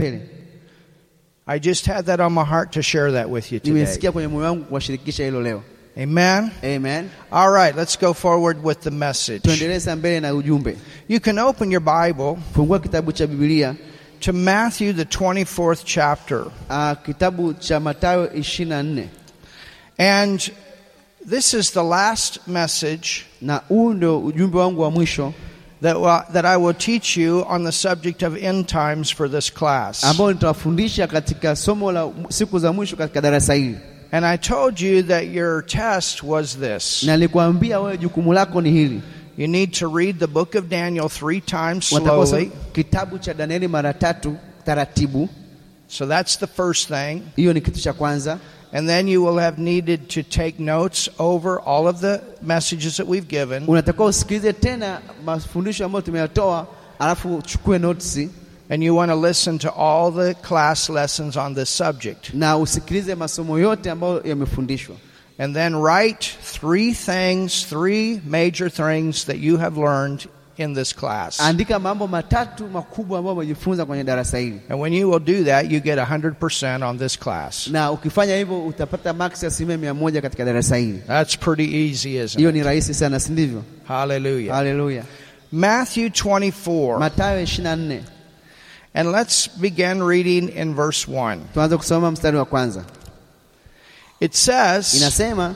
Pele. I just had that on my heart to share that with you today. Kwenye moyo wangu kuwashirikisha hilo leo. Amen. Amen. All right, let's go forward with the message. Tuendeleza mbele na ujumbe. You can open your Bible Fungua kitabu cha Biblia, to Matthew, the 24th chapter. uh, kitabu cha Mathayo 24. And this is the last message Na huu ndio ujumbe wangu wa mwisho that, that I will teach you on the subject of end times for this class. ambao nitawafundisha katika somo la siku za mwisho katika darasa hili. And I told you that your test was this. Na nilikwambia wewe jukumu lako ni hili. You need to read the book of Daniel three times slowly. kitabu cha Danieli mara tatu taratibu. So that's the first thing. Hiyo ni kitu cha kwanza. And then you will have needed to take notes over all of the messages that we've given. Unatakiwa usikilize tena mafundisho ambayo tumeyatoa, alafu uchukue notes And you want to listen to all the class lessons on this subject. na usikilize masomo yote ambayo yamefundishwa. And then write three things, three major things that you have learned in this class. Andika mambo matatu makubwa ambayo umejifunza kwenye darasa hili, And when you will do that, you get 100% on this class. na ukifanya hivyo utapata max ya asilimia mia moja katika darasa hili. That's pretty easy, isn't Hiyo it? ni rahisi sana, si ndivyo? Hallelujah. Haleluya. Matthew 24. Mathayo 24 And let's begin reading in verse 1. tuanze kusoma mstari wa kwanza. It says, Inasema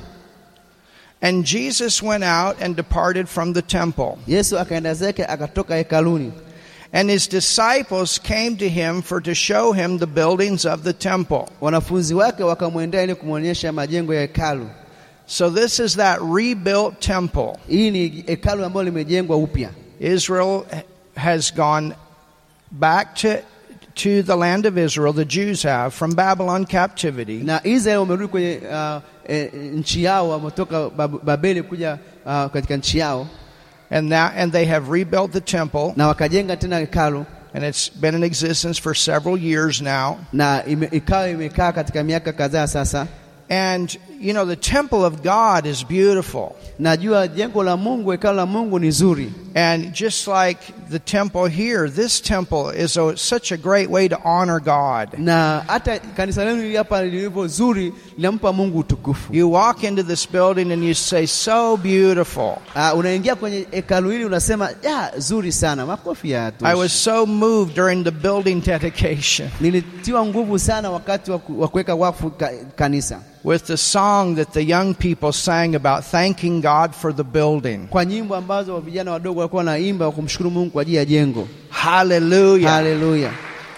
And Jesus went out and departed from the temple. Yesu akaenda zake akatoka hekaluni, And his disciples came to him for to show him the buildings of the temple. wanafunzi wake wakamwendea ili kumwonyesha majengo ya hekalu. So this is that rebuilt temple. Hii ni hekalu ambalo limejengwa upya. Israel has gone back to, to the land of Israel, the Jews have, from Babylon captivity. na Israeli wamerudi kwenye uh, e, nchi yao, wametoka Bab- Babeli kuja uh, katika nchi yao And, that, and they have rebuilt the temple, na wakajenga tena hekalu and it's been in existence for several years now. na ikawa imekaa katika miaka kadhaa sasa. And, you know, the temple of God is beautiful. Najua jengo la Mungu, hekalu la Mungu ni zuri, And just like the temple here, this temple is a, such a great way to honor God. na hata kanisa lenu hapa lilivyo zuri linampa Mungu utukufu. You walk into this building and you say, so beautiful. Uh, unaingia kwenye hekalu hili unasema ya zuri sana, makofi ya I was so moved during the building dedication Nilitiwa nguvu sana wakati wa kuweka wakfu kanisa with the song that the young people sang about thanking God for the building. kwa nyimbo ambazo vijana wadogo walikuwa wanaimba kumshukuru Mungu kwa ajili ya jengo. Hallelujah. Haleluya!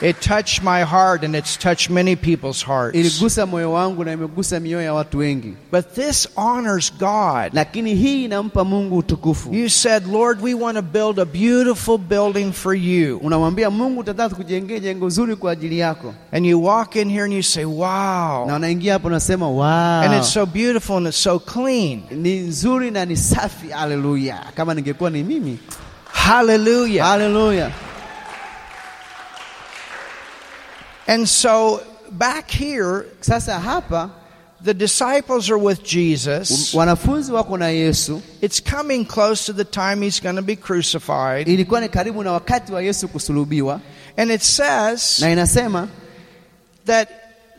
It touched my heart and it's touched many people's hearts. Iligusa moyo wangu na imegusa mioyo ya watu wengi, But this honors God. lakini hii inampa Mungu utukufu. You said, Lord, we want to build a beautiful building for you. Unamwambia Mungu, tataka kujengea jengo zuri kwa ajili yako, And you walk in here and you say, na wow. unaingia hapo unasema And it's so beautiful and it's so clean. ni nzuri na ni safi. Haleluya! Kama ningekuwa ni mimi. Hallelujah. Haleluya! And so back here, Sasa hapa the disciples are with Jesus. Um, wanafunzi wako na Yesu. It's coming close to the time he's going to be crucified. Ilikuwa ni karibu na wakati wa Yesu kusulubiwa, And it says na inasema that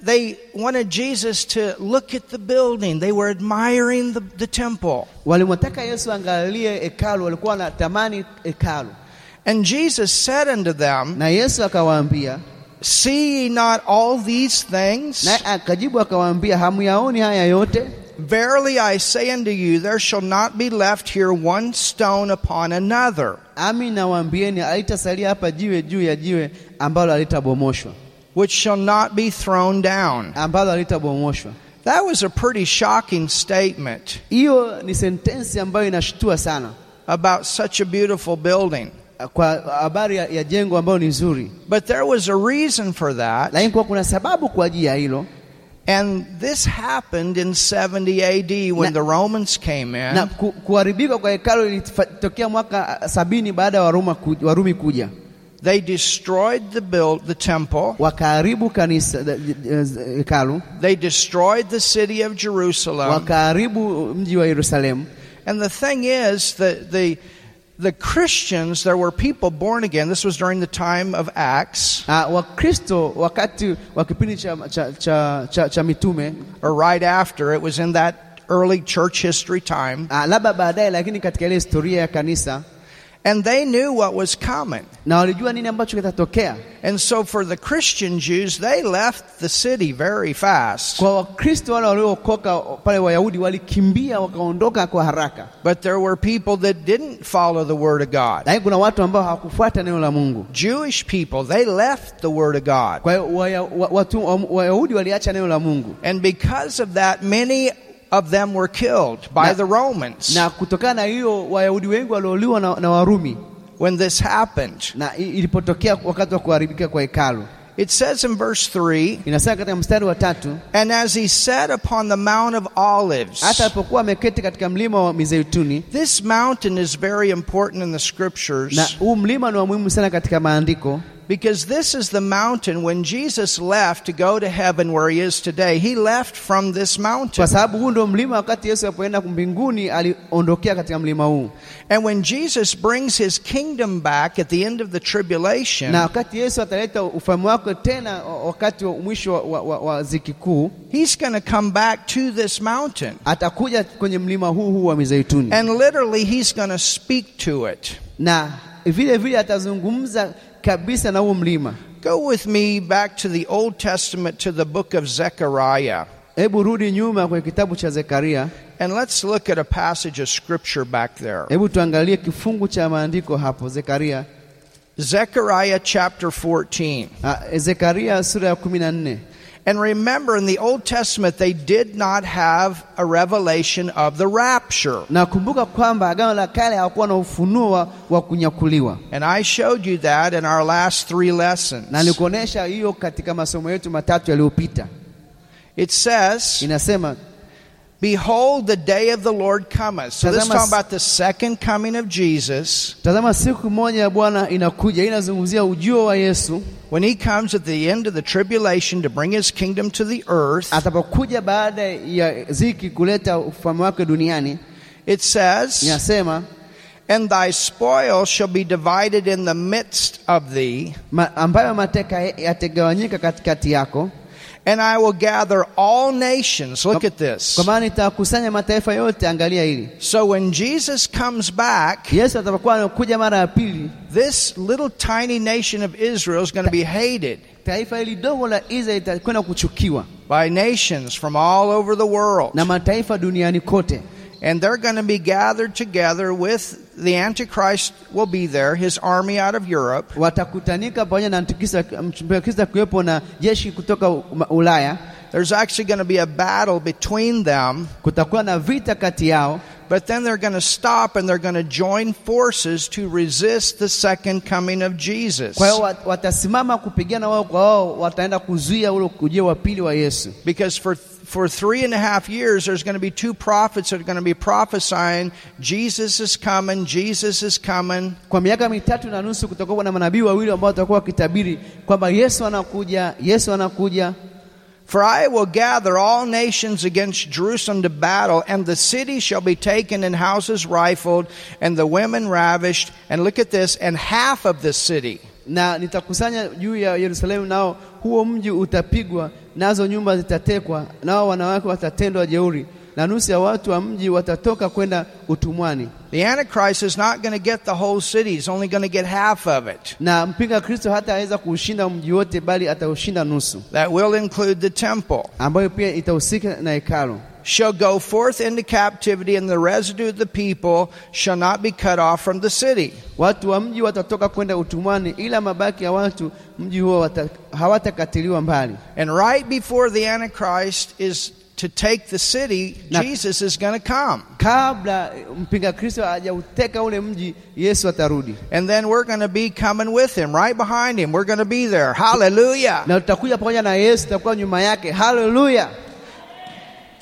they wanted Jesus to look at the building. They were admiring the, the temple. walimwataka Yesu angalie hekalu, walikuwa wanatamani hekalu, And Jesus said unto them, na Yesu akawaambia, See ye not all these things? naye akajibu akawaambia, hamuyaoni haya yote? Verily I say unto you, there shall not be left here one stone upon another, Ami nawaambieni, halitasalia hapa jiwe juu ya jiwe ambalo halitabomoshwa, which shall not be thrown down. ambalo halitabomoshwa. That was a pretty shocking statement Hiyo ni sentensi ambayo inashtua sana about such a beautiful building. Kwa habari ya, ya jengo ambayo ni nzuri, But there was a reason for that. lakini kwa kuna sababu kwa ajili ya hilo, And this happened in 70 AD when Na- the Romans came na in. ku, kuharibika kwa hekalu ilitokea mwaka ah, sabini baada ya Waroma ku, Warumi kuja, They destroyed the build, the temple. wakaharibu kanisa the- the- hekalu, They destroyed the city of Jerusalem. wakaharibu mji wa Yerusalemu. And the thing is that the the Christians, there were people born again. This was during the time of Acts, Uh, Wakristo wakati wa kipindi cha, cha, cha, cha, cha mitume or right after. It was in that early church history time. uh, labda baadaye, lakini katika ile historia ya kanisa, And they knew what was coming. na walijua nini ambacho kitatokea. And so for the Christian Jews, they left the city very fast. Kwa Wakristo wale waliookoka pale, Wayahudi walikimbia wakaondoka kwa haraka, But there were people that didn't follow the Word of God. lakini kuna watu ambao hawakufuata neno la Mungu. Jewish people, they left the Word of God. Kwa hiyo Wayahudi waliacha neno la Mungu, And because of that, many of them were killed by Na- the Romans na kutokana na hiyo Wayahudi wengi waliouliwa na, na Warumi when this happened. na ilipotokea wakati wa kuharibika kwa hekalu. It says in verse 3 Inasema katika mstari wa tatu, And as he sat upon the Mount of Olives, hata alipokuwa ameketi katika mlima wa Mizeituni, this mountain is very important in the scriptures huu mlima ni wa muhimu sana katika maandiko, because this is the mountain when Jesus left to go to heaven where he is today. He left from this mountain. kwa sababu huu ndio mlima wakati Yesu alipoenda mbinguni aliondokea katika mlima huu, And when Jesus brings his kingdom back at the end of the tribulation, na wakati Yesu ataleta ufalme wake tena wakati wa mwisho wa, wa, wa, wa ziki kuu, he's going to come back to this mountain. atakuja kwenye mlima huu huu wa Mizeituni And literally, he's going to speak to it. na vile vile atazungumza kabisa na huo mlima. Go with me back to the Old Testament to the book of Zechariah. Hebu rudi nyuma kwenye kitabu cha Zekaria, And let's look at a passage of scripture back there. hebu tuangalie kifungu cha maandiko hapo. Zekaria, Zechariah chapter 14. ah, Zekaria sura ya kumi na nne. And remember, in the Old Testament, they did not have a revelation of the rapture. Na kumbuka kwamba agano la kale hawakuwa na ufunuo wa, wa kunyakuliwa, And I showed you that in our last three lessons. na nilikuonesha hiyo katika masomo yetu matatu yaliyopita. It says, Behold, the day of the Lord cometh. So this is talking about the second coming of Jesus. tazama, siku moja ya Bwana inakuja. Hii inazungumzia ujio wa Yesu When he comes at the end of the tribulation to bring his kingdom to the earth, atapokuja baada ya ziki kuleta ufalme wake duniani. it says, Inasema And thy spoil shall be divided in the midst of thee, ambayo mateka yatagawanyika katikati yako, and I will gather all nations. Look at this. kwa maana nitakusanya mataifa yote. Angalia hili, So when Jesus comes back, Yesu atakapokuwa anakuja mara ya pili, this little tiny nation of Israel is going to be hated taifa hili dogo la Israeli litakwenda kuchukiwa by nations from all over the world. na mataifa duniani kote, And they're going to be gathered together with the Antichrist will be there, his army out of Europe. watakutanika pamoja na Antikristo, Antikristo kuwepo na jeshi kutoka Ulaya. There's actually going to be a battle between them, Kutakuwa na vita kati yao, but then they're going to stop and they're going to join forces to resist the second coming of Jesus. kwa hiyo wat- watasimama kupigana wao kwa wao, wataenda kuzuia ule ujio wa pili wa Yesu. Because for for three and a half years, there's going to be two prophets that are going to be prophesying, Jesus is coming, Jesus is coming. Kwa miaka mitatu na nusu kutakuwa na manabii wawili ambao watakuwa wakitabiri kwamba Yesu anakuja, Yesu anakuja. For I will gather all nations against Jerusalem to battle, and the city shall be taken and houses rifled, and the women ravished. And look at this, and half of the city. na nitakusanya juu ya Yerusalemu, nao huo mji utapigwa, nazo nyumba zitatekwa, nao wanawake watatendwa jeuri, na nusu ya watu wa mji watatoka kwenda utumwani. The Antichrist is not going to get the whole city, he's only going to get half of it. Na mpinga Kristo hataweza kuushinda mji wote, bali ataushinda nusu, That will include the temple. ambayo pia itahusika na hekalu. Shall go forth into captivity, and the residue of the people shall not be cut off from the city. Watu wa mji watatoka kwenda utumwani, ila mabaki ya watu mji huo hawatakatiliwa mbali. And right before the Antichrist is to take the city, Na- Jesus is going to come. Kabla mpinga Kristo hajauteka ule mji, Yesu atarudi, And then we're going to be coming with him, right behind him. We're going to be there. Hallelujah. na tutakuja pamoja na Yesu, tutakuwa nyuma yake. Haleluya!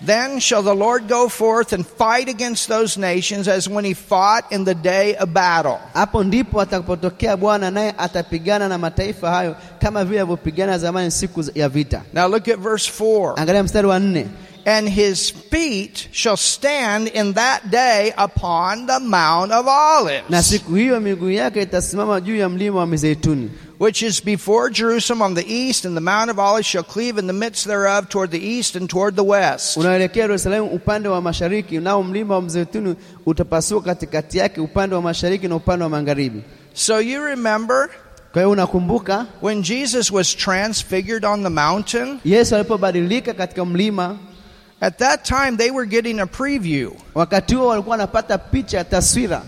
Then shall the Lord go forth and fight against those nations as when he fought in the day of battle. Hapo ndipo atakapotokea Bwana, naye atapigana na mataifa hayo kama vile alivyopigana zamani siku ya vita. Now look at verse 4. Angalia mstari wa nne. and his feet shall stand in that day upon the Mount of na Olives, siku hiyo miguu yake itasimama juu ya mlima wa Mizeituni, which is before Jerusalem on the east, and the Mount of Olives shall cleave in the midst thereof toward the east and toward the west. unaelekea Yerusalemu upande wa mashariki, nao mlima wa Mzeituni utapasuka katikati yake upande wa mashariki na upande wa magharibi. So you remember Kwa hiyo unakumbuka when Jesus was transfigured on the mountain? Yesu alipobadilika katika mlima, At that time, they were getting a preview. wakati huo walikuwa wanapata picha ya taswira.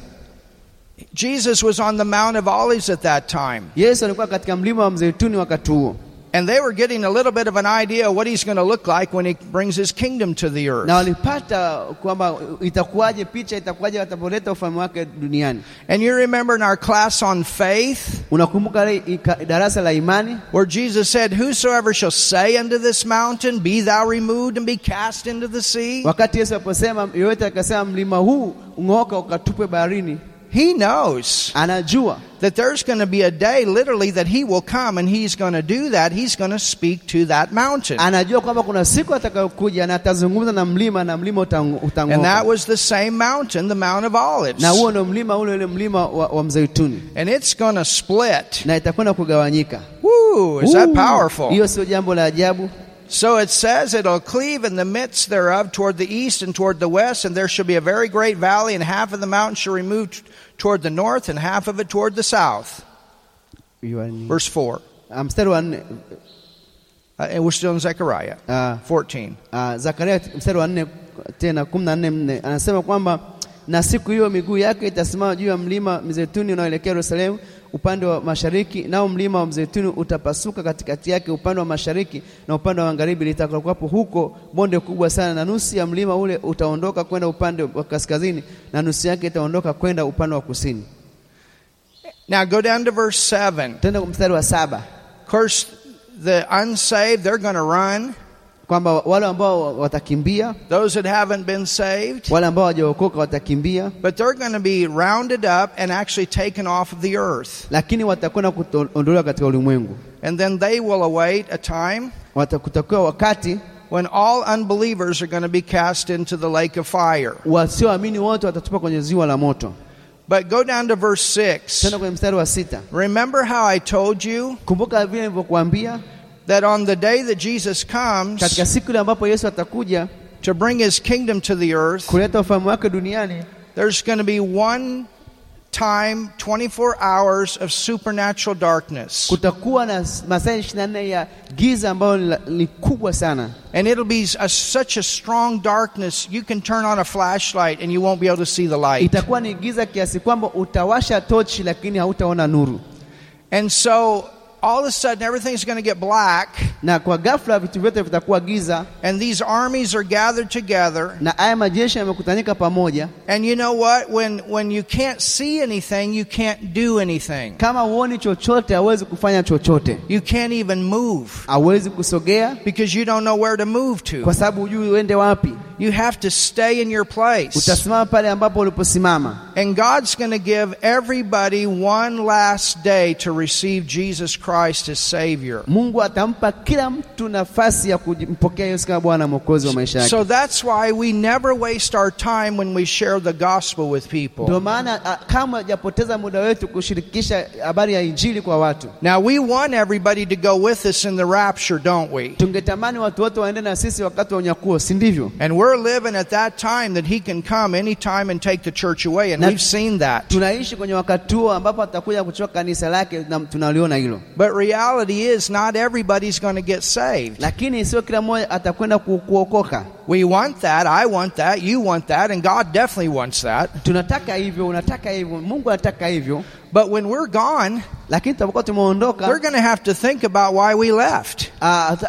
Jesus was on the Mount of Olives at that time. Yesu alikuwa katika mlima wa Mzeituni wakati huo, And they were getting a little bit of an idea of what he's going to look like when he brings his kingdom to the earth. na walipata kwamba itakuwaje, picha itakuwaje atapoleta ufalme wake duniani. And you remember in our class on faith, Unakumbuka darasa la imani where Jesus said, Whosoever shall say unto this mountain, Be thou removed and be cast into the sea, wakati Yesu aliposema, yoyote akasema mlima huu ng'oka ukatupwe baharini, he knows anajua that there's going to be a day literally that he will come and he's going to do that. He's going to speak to that mountain. anajua kwamba kuna siku atakayokuja na atazungumza na mlima na mlima And that was the same mountain, the Mount of Olives. na huo ndio mlima ule ule mlima wa, wa Mzeituni, And it's going to split. na itakwenda kugawanyika. Woo, is that powerful? Hiyo sio jambo la ajabu. So it says it'll cleave in the midst thereof toward the east and toward the west, and there shall be a very great valley, and half of the mountain shall remove t- toward the north, and half of it toward the south. Verse 4. Ah, mstari wa nne Uh, and we're still in Zechariah ah, 14. ah, Zakaria mstari wa nne tena kumi na nne nne anasema kwamba na siku hiyo miguu yake itasimama juu ya mlima Mzeituni unaoelekea Yerusalemu upande wa mashariki, nao mlima wa Mzeituni utapasuka katikati yake upande wa mashariki na upande wa magharibi, litakapokuwapo huko bonde kubwa sana, na nusu ya mlima ule utaondoka kwenda upande wa kaskazini na nusu yake itaondoka kwenda upande wa kusini. Now go down to verse 7. Tenda mstari wa saba Of course, the unsaved, they're going to run. Kwamba wale ambao watakimbia, Those that haven't been saved, wale ambao hawajaokoka watakimbia, but they're going to be rounded up and actually taken off of the earth. lakini watakwenda kuondolewa katika ulimwengu. And then they will await a time wakati when all unbelievers are going to be cast into the lake of fire. wasioamini wote kwenye ziwa la moto. But go down to verse 6. Tena kwenye mstari wa sita, Remember how I told you kumbuka vile nilivyokuambia that on the day that Jesus comes katika siku ambapo Yesu atakuja to bring his kingdom to the earth, kuleta ufalme wake duniani, there's going to be one time 24 hours of supernatural darkness. kutakuwa na masaa ishirini na nne ya giza ambayo ni kubwa sana, And it'll be a, such a strong darkness, you can turn on a flashlight and you won't be able to see the light. itakuwa ni giza kiasi kwamba utawasha tochi lakini hautaona nuru, And so all of a sudden everything's going to get black, na kwa ghafla vitu vyote vitakuwa giza, and these armies are gathered together. na haya majeshi yamekutanika pamoja. And you know what? When, when you can't see anything, you can't do anything. Kama huoni chochote, hawezi kufanya chochote, You can't even move hawezi kusogea because you don't know where to move to. kwa sababu hujui uende wapi. You have to stay in your place. Utasimama pale ambapo uliposimama, And God's going to give everybody one last day to receive Jesus Christ as Savior. Mungu atampa kila mtu nafasi ya kumpokea Yesu kama Bwana Mwokozi wa maisha yake. So that's why we never waste our time when we share the gospel with Ndio people. maana kama hajapoteza muda wetu kushirikisha habari ya injili kwa watu. Now, we want everybody to go with us in the rapture, don't we? Tungetamani watu wote waende na sisi wakati wa unyakuo, si ndivyo? And we're living at that time that He can come anytime and take the church away, and we've seen that. Tunaishi kwenye wakati huo ambapo atakuja kuchukua kanisa lake na tunaliona hilo, But reality is, not everybody's going to get saved. lakini sio kila mmoja atakwenda kuokoka. We want that, I want that, you want that, and God definitely wants that. Tunataka hivyo, unataka hivyo, Mungu anataka hivyo, But when we're gone, lakini tutapokuwa they're going to have to think about why we left. ah, hatu-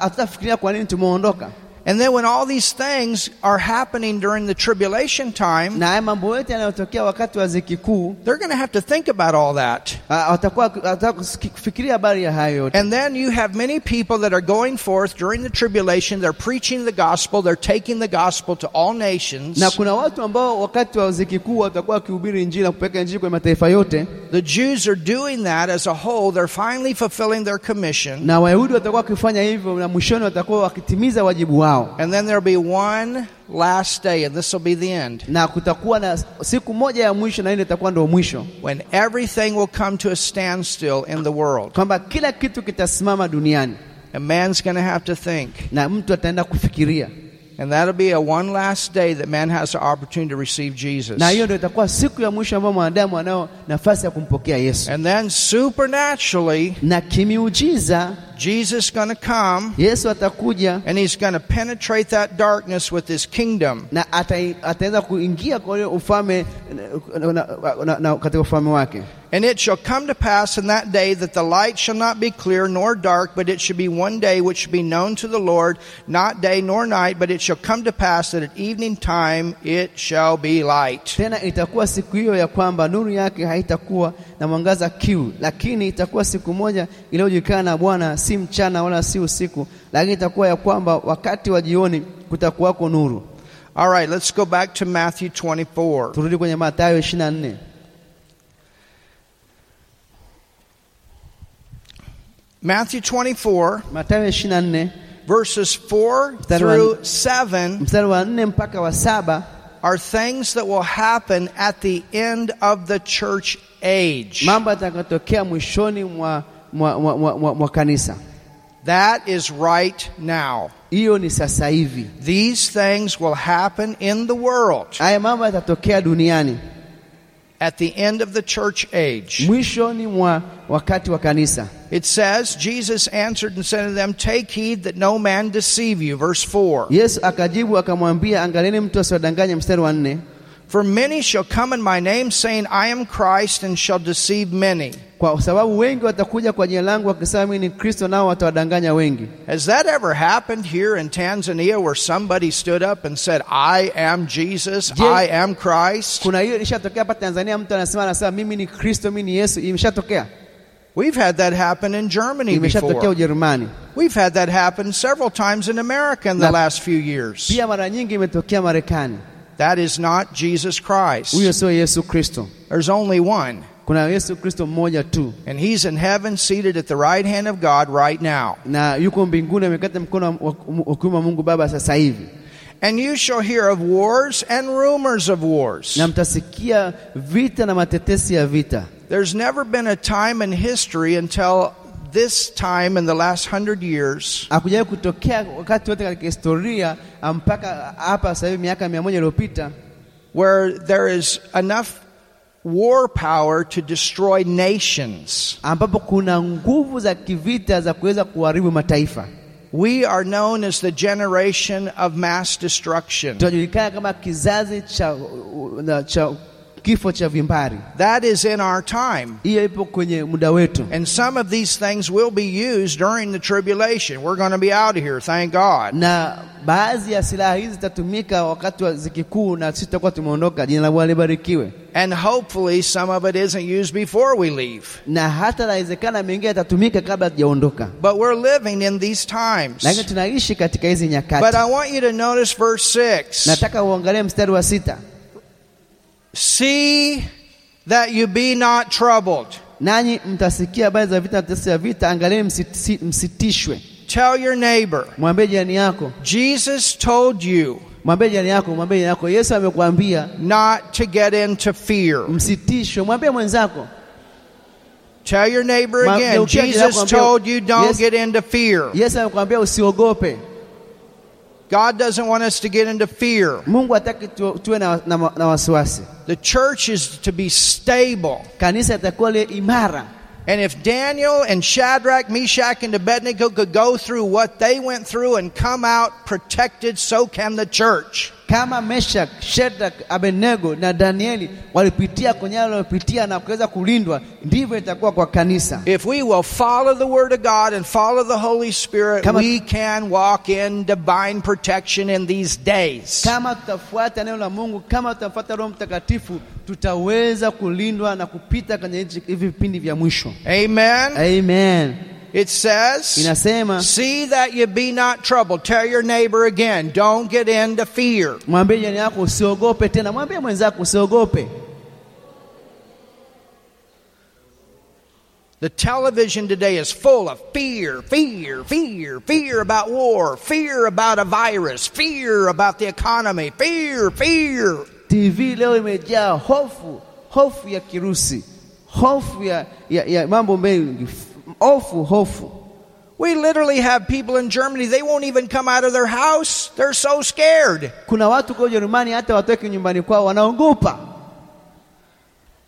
kwa nini tumeondoka. And then when all these things are happening during the tribulation time, Na mambo yote yanayotokea wakati wa ziki kuu, they're going to have to think about all that. ah, watakuwa watakuwa kufikiria habari ya hayo yote. And then you have many people that are going forth during the tribulation. They're preaching the gospel. They're taking the gospel to all nations. na kuna watu ambao wakati wa ziki kuu watakuwa wakihubiri injili na kupeleka injili kwenye mataifa yote, The Jews are doing that as a whole. They're finally fulfilling their commission. na Wayahudi watakuwa wakifanya hivyo, na mwishoni watakuwa wakitimiza wajibu wao. And then there'll be one last day, and this will be the end, na kutakuwa na siku moja ya mwisho, na ile itakuwa ndio mwisho, when everything will come to a standstill in the world. kwamba kila kitu kitasimama duniani And man's going to have to think. na mtu ataenda kufikiria, And that'll be a one last day that man has the opportunity to receive Jesus. na hiyo ndio itakuwa siku ya mwisho ambayo mwanadamu anao nafasi ya kumpokea Yesu, And then supernaturally, na kimiujiza Jesus going to come Yesu atakuja and he's going to penetrate that darkness with his kingdom. na ata- ataweza kuingia kwa ule ufalme na, na, na, na, katika ufalme wake And it shall come to pass in that day that the light shall not be clear nor dark, but it shall be one day which shall be known to the Lord, not day nor night, but it shall come to pass that at evening time it shall be light. tena itakuwa siku hiyo ya kwamba nuru yake haitakuwa na mwangaza kiu, lakini itakuwa siku moja iliyojulikana na Bwana, si mchana wala si usiku, lakini itakuwa ya kwamba wakati wa jioni kutakuwako nuru. All right, let's go back to Matthew 24. Turudi kwenye Mathayo 24. Matthew 24, verses 4 through 7 mstari wa nne mpaka wa saba are things that will happen at the end of the church age. That is right now. These things will happen in the world Haya mambo yatatokea duniani at the end of the church age. mwishoni mwa wakati wa kanisa. It says, Jesus answered and said to them, Take heed that no man deceive you. Verse 4. Yesu akajibu akamwambia, angalieni mtu asiwadanganye. Mstari wa nne, For many shall come in my name, saying, I am Christ, and shall deceive many. kwa sababu wengi watakuja kwa jina langu wakisema mimi ni Kristo, nao watawadanganya wengi. Has that ever happened here in Tanzania where somebody stood up and said, I am Jesus, Je- I am Christ? Kuna hiyo ilishatokea hapa Tanzania, mtu anasema anasema mimi ni Kristo, mimi ni Yesu. Imeshatokea, We've had that happen in Germany before. We've had that happen several times in America in the last few years. Pia mara nyingi imetokea Marekani. That is not Jesus Christ. Huyo sio Yesu Kristo, There's only one. kuna Yesu Kristo mmoja tu, And he's in heaven seated at the right hand of God right now. na yuko mbinguni amekata mkono wa wa kuume wa Mungu Baba sasa hivi. And you shall hear of wars and rumors of wars. na mtasikia vita na matetesi ya vita. There's never been a time in history until this time in the last hundred years Hakujawahi kutokea wakati wote katika historia ah, mpaka hapa sasa hivi miaka mia moja iliyopita where there is enough war power to destroy nations. ambapo kuna nguvu za kivita za kuweza kuharibu mataifa. We are known as the generation of mass destruction. Tunajulikana kama kizazi cha, uh, cha kifo cha vimbari. That is in our time. Hiyo ipo kwenye muda wetu, And some of these things will be used during the tribulation. We're going to be out of here, thank God. na baadhi ya silaha hizi zitatumika wakati wa ziki kuu, na sisi tutakuwa tumeondoka. Jina la Bwana libarikiwe. And hopefully, some of it isn't used before we leave. Na hata nawezekana mengine yatatumika kabla hatujaondoka, But we're living in these times. lakini tunaishi katika hizi nyakati. But I want you to notice verse 6. Nataka uangalie mstari wa sita. See that you be not troubled. Nanyi mtasikia habari za vita na vita, angalieni msitishwe. Tell your neighbor, Mwambie jirani yako, Jesus told you mwambie jirani yako, mwambie jirani yako, Yesu amekwambia not to get into fear. msitishwe. Mwambie mwenzako, Tell your neighbor again, geukia jirani yako, Jesus told you don't Yes. get into fear. Yesu amekwambia usiogope. God doesn't want us to get into fear. Mungu hataki tuwe na, na, na wasiwasi. The church is to be stable. Kanisa itakuwa liwe imara. And if Daniel and Shadrach, Meshach, and Abednego could go through what they went through and come out protected, so can the church. Kama Meshak, Shadrach, Abednego na Danieli walipitia kwenye yale walipitia na kuweza kulindwa, ndivyo itakuwa kwa kanisa. If we will follow the Word of God and follow the Holy Spirit, Kama- we can walk in divine protection in these days. Kama tutafuata neno la Mungu, kama tutafuata Roho Mtakatifu, tutaweza kulindwa na kupita kwenye hivi vipindi vya mwisho. Amen. Amen. It says, Inasema See that you be not troubled. Tell your neighbor again, don't get into fear. mwambie jirani yako usiogope tena, mwambie mwenzako usiogope. The television today is full of fear, fear, fear, fear about war, fear about a virus, fear about the economy, fear, fear. TV leo imejaa hofu, hofu ya kirusi, hofu ya, ya, ya mambo mengi, hofu, hofu. We literally have people in Germany, they won't even come out of their house. They're so scared. Kuna watu kwa Ujerumani hata watoke nyumbani kwao wanaogopa.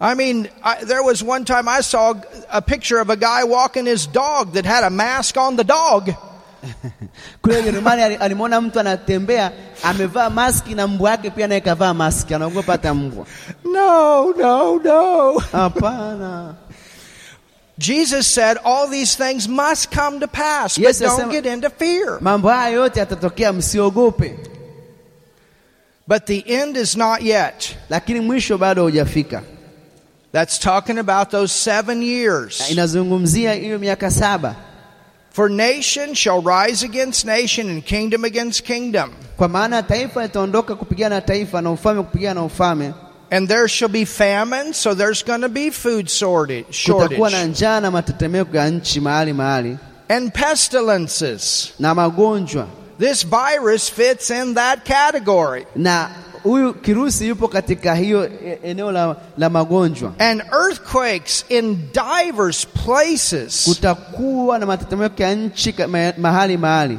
I mean, I, there was one time I saw a picture of a guy walking his dog that had a mask on the dog. Kule Ujerumani alimwona mtu anatembea amevaa maski na mbwa yake pia naye kavaa maski, anaogopa hata mbwa. No, no, no. Hapana. Jesus said all these things must come to pass, but don't asema- get into fear. Mambo haya yote yatatokea, msiogope, But the end is not yet. lakini mwisho bado hujafika. That's talking about those seven Na years. Inazungumzia hiyo miaka saba, For nation shall rise against nation and kingdom against kingdom. kwa maana taifa litaondoka kupigana na taifa na ufalme kupigana na ufalme. And there shall be famine, so there's going to be food shortage, Kutakuwa na njaa na matetemeko ya nchi mahali mahali And pestilences. na magonjwa, This virus fits in that category. na huyu kirusi yupo katika hiyo eneo la, la magonjwa. And earthquakes in divers places. Kutakuwa na matetemeko ya nchi mahali mahali.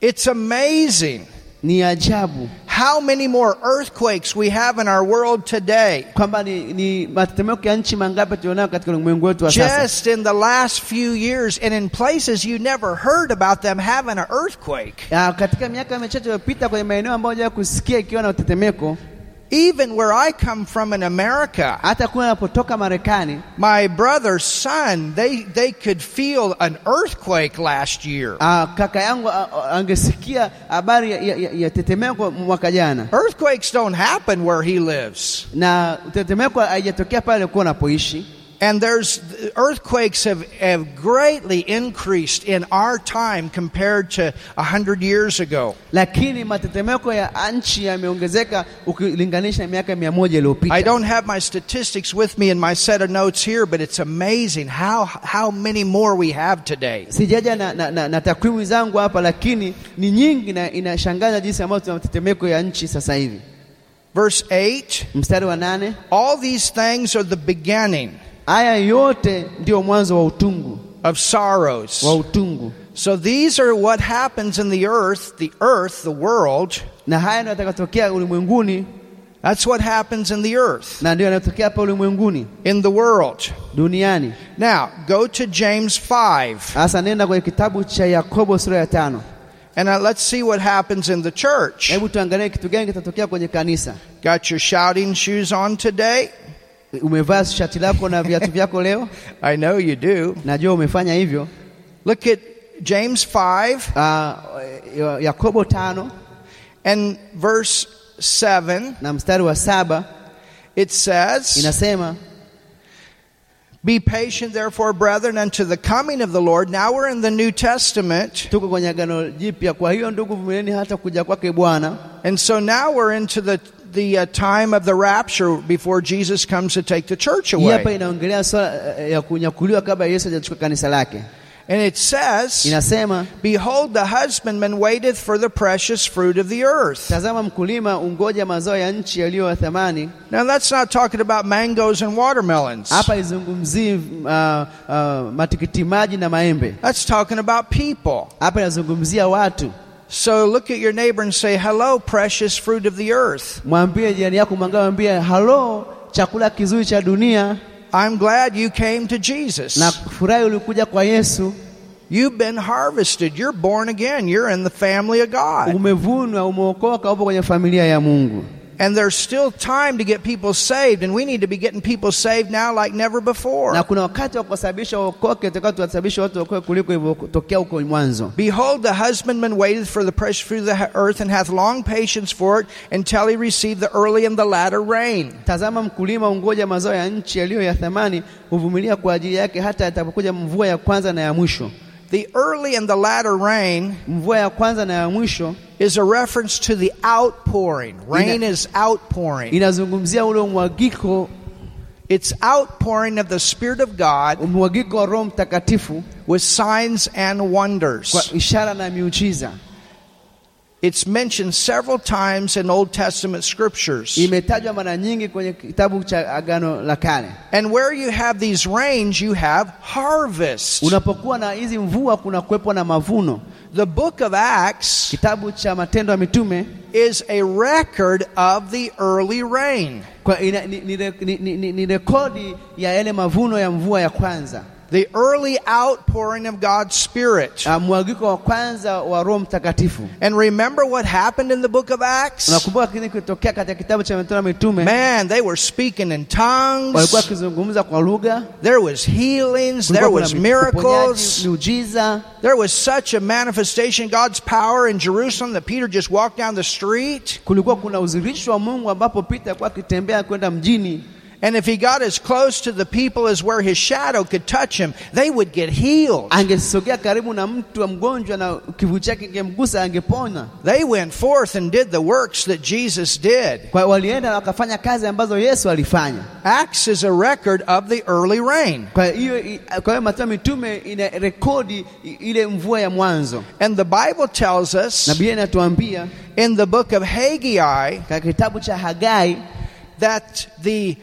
It's amazing Ni ajabu how many more earthquakes we have in our world today. kwamba ni, ni matetemeko ya nchi mangapi tulionayo katika ulimwengu wetu wa sasa. Just in the last few years, and in places you never heard about them having an earthquake. Ya, katika miaka michache iliyopita kwenye maeneo ambayo hujawahi kusikia ikiwa na tetemeko, Even where I come from in America, hata kule anapotoka Marekani, my brother's son, they, they could feel an earthquake last year. ah, kaka yangu ah, ah, angesikia habari ya, ya, ya, ya tetemeko mwaka jana, Earthquakes don't happen where he lives. na tetemeko haijatokea pale alikuwa unapoishi, And there's earthquakes have, have greatly increased in our time compared to a hundred years ago. lakini matetemeko ya nchi yameongezeka ukilinganisha miaka mia moja iliyopita. I don't have my statistics with me in my set of notes here, but it's amazing how, how many more we have today. Sijaja na, na, na, na takwimu zangu hapa, lakini ni nyingi na inashangaza jinsi ambavyo tuna matetemeko ya nchi sasa hivi. Verse 8 Mstari wa nane, All these things are the beginning haya yote ndio mwanzo wa utungu of sorrows. wa utungu, So these are what happens in the earth, the earth, the world. na haya ndio yatakayotokea ulimwenguni, That's what happens in the earth, na ndio yanayotokea hapa ulimwenguni in the world. duniani. Now, go to James 5, Sasa nenda kwenye kitabu cha Yakobo sura ya tano. and uh, let's see what happens in the church. Hebu tuangalie kitu gani kitatokea kwenye kanisa. Got your shouting shoes on today? Umevaa shati lako na viatu vyako leo, I know you do. najua umefanya hivyo. Look at James 5 Uh, Yakobo tano and verse 7. na mstari wa saba It says, inasema Be patient, therefore, brethren, unto the coming of the Lord. Now we're in the New Testament. tuko kwenye agano jipya. Kwa hiyo ndugu, vumilieni hata kuja kwake Bwana. And so now we're into the, the uh, time of the rapture before Jesus comes to take the church Hii hapa away. inaongelea swala eh, ya kunyakuliwa kabla Yesu hajachukua kanisa lake. And it says, Inasema, Behold, the husbandman waiteth for the precious fruit of the earth. tazama mkulima ungoja mazao ya nchi yaliyo ya thamani. Now that's not talking about mangoes and watermelons. Hapa izungumzii uh, uh, matikiti maji na maembe. That's talking about people. Hapa inazungumzia watu. So look at your neighbor and say, Hello, precious fruit of the earth. Mwambie jirani yako, mwangalie, mwambie halo, chakula kizuri cha dunia, I'm glad you came to Jesus. na furahi ulikuja kwa Yesu. You've been harvested. You're born again. You're in the family of God. Umevunwa, umeokoka, upo kwenye familia ya Mungu. And there's still time to get people saved, and we need to be getting people saved now like never before. na kuna wakati wa kuwasababisha waokoke, utakao tuwasababisha watu waokoke kuliko ilivyotokea huko mwanzo. Behold, the husbandman waited for the precious fruit of the earth and hath long patience for it until he receive the early and the latter rain. Tazama, mkulima ungoja mazao ya nchi yaliyo ya thamani, huvumilia kwa ajili yake hata atakapokuja mvua ya kwanza na ya mwisho. The early and the latter rain Mvua ya kwanza na ya mwisho is a reference to the outpouring. Rain Ina- is outpouring. inazungumzia ule umwagiko It's outpouring of the Spirit of God umwagiko wa Roho Mtakatifu with signs and kwa wonders. ishara na miujiza. It's mentioned several times in Old Testament scriptures. Imetajwa mara nyingi kwenye kitabu cha Agano la Kale. And where you have these rains, you have harvest. Unapokuwa na hizi mvua, kuna kuwepo na mavuno. The book of Acts Kitabu cha Matendo ya Mitume is a record of the early rain. kwa ina, ni, ni, ni, ni, ni, ni rekodi ya yale mavuno ya mvua ya kwanza, The early outpouring of God's Spirit. Ah, mwagiko wa kwanza wa Roho Mtakatifu. And remember what happened in the book of Acts? Unakumbuka kile kilitokea katika kitabu cha Matendo Mitume? Man, they were speaking in Walikuwa tongues. kwa lugha, There was healings. There was miracles. miujiza. There was such a manifestation of God's power in Jerusalem that Peter just walked down the street. Kulikuwa kuna udhihirisho wa Mungu ambapo Petro alikuwa akitembea kwenda mjini And if he got as close to the people as where his shadow could touch him, they would get healed. angesogea karibu na mtu mgonjwa na kivuli chake kingemgusa angepona. They went forth and did the works that Jesus did. Kwa walienda na wakafanya kazi ambazo Yesu alifanya. Acts is a record of the early rain. Kwa hiyo kwa hiyo Matendo Mitume ina rekodi ile mvua ya mwanzo, And the Bible tells na us Biblia inatuambia in the book of Haggai katika kitabu cha Hagai that the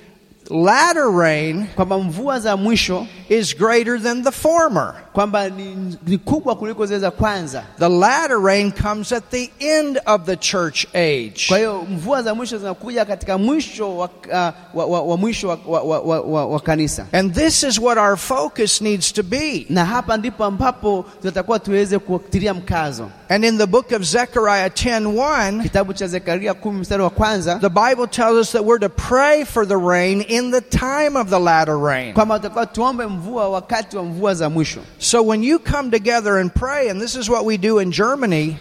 latter rain kwamba mvua za mwisho is greater than the former. kwamba ni, kubwa kuliko zile za kwanza. The latter rain comes at the end of the church age. Kwa hiyo mvua za mwisho zinakuja katika mwisho wa, uh, wa, wa, wa mwisho wa, wa, wa, wa, wa, wa kanisa, And this is what our focus needs to be. na hapa ndipo ambapo tutakuwa tuweze kutilia mkazo. And in the book of Zechariah 10:1, Kitabu cha Zekaria kumi mstari wa kwanza the Bible tells us that we're to pray for the rain in the time of the latter rain. kwamba tutakuwa tuombe mvua wakati wa mvua za mwisho. So when you come together and pray, and this is what we do in Germany,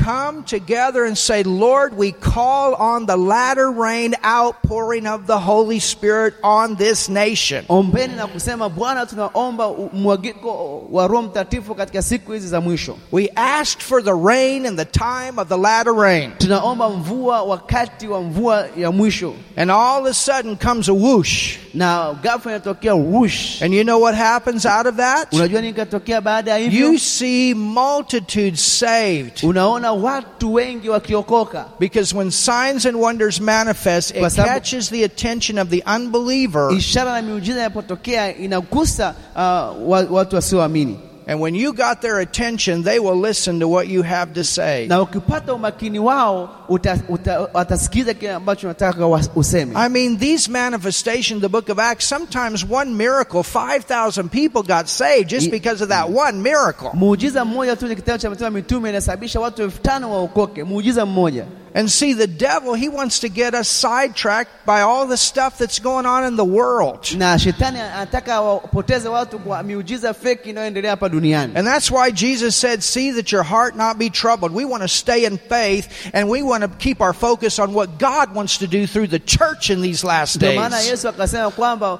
Na mnapokuja pamoja kwa kuomba, na hivi tunafanya kule Ujerumani, come together and say, Lord, we call on the latter rain outpouring of the Holy Spirit on this nation. ombeni na kusema Bwana, tunaomba mwagiko wa Roho Mtakatifu katika siku hizi za mwisho. We asked for the rain in the time of the latter rain. Tunaomba mvua wakati wa mvua ya mwisho, And all of a sudden comes a whoosh. na ghafla inatokea whoosh. And you know what happens out of that? Unajua nini katokea baada ya hivyo? You see multitudes saved. Unaona watu wengi wakiokoka, Because when signs and wonders manifest, it catches the attention of the unbeliever. ishara na miujiza inapotokea inagusa uh, watu wasioamini, And when you got their attention, they will listen to what you have to say. na ukipata umakini wao uta, uta, watasikiza kile ambacho unataka useme. I mean, these manifestations, the book of Acts, sometimes one miracle, 5,000 people got saved just because of that one miracle. Muujiza mmoja tu kitabu cha Matendo ya Mitume inasababisha watu elfu tano waokoke. Muujiza mmoja. And see, the devil, he wants to get us sidetracked by all the stuff that's going on in the world. Na shetani anataka wapoteze watu kwa miujiza feki inayoendelea hapa duniani. And that's why Jesus said, See that your heart not be troubled. We want to stay in faith and we want to keep our focus on what God wants to do through the church in these last maana days. Yesu akasema kwamba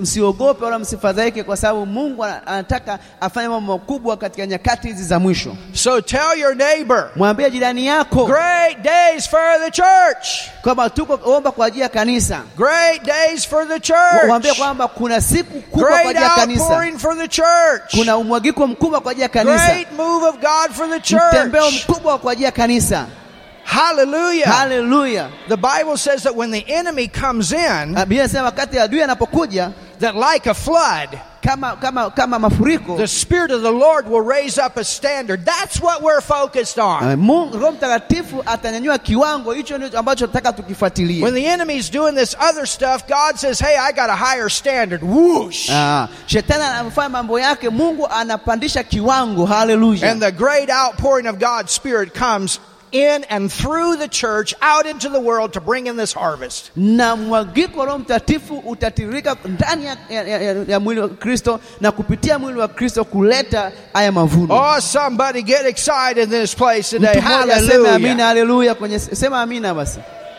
msiogope wala msifadhaike, kwa sababu Mungu anataka afanye mambo makubwa katika nyakati hizi za mwisho. So tell your neighbor, Mwambie jirani yako great days for the church. kwamba tuko omba kwa ajili ya kanisa. Great days for the church. kwamba kuna siku kubwa kwa Great ajili ya kanisa, outpouring for the church. kuna umwagiko mkubwa kwa ajili ya kanisa, Great move of God for the mtembeo church. mkubwa kwa ajili ya kanisa. Hallelujah. Haleluya! The Bible says that when the enemy comes in, Ah, Biblia inasema wakati adui anapokuja that like a flood, kama kama kama mafuriko, the Spirit of the Lord will raise up a standard. That's what we're focused on. Roho Mtakatifu atanyanyua kiwango hicho, ndicho ambacho tunataka tukifuatilie. When the enemy's doing this other stuff, God says, Hey, I got a higher standard. Whoosh. Ah, shetani anafanya mambo yake, Mungu anapandisha kiwango. Haleluya! And the great outpouring of God's Spirit comes in and through the church out into the world to bring in this harvest. na mwagiko wa Roho Mtakatifu utatiririka ndani ya, ya, ya, ya mwili wa Kristo na kupitia mwili wa Kristo kuleta haya mavuno. Oh, somebody get excited in this place today. Mtu mmoja aseme amina, Hallelujah. haleluya. Kwenye sema amina basi.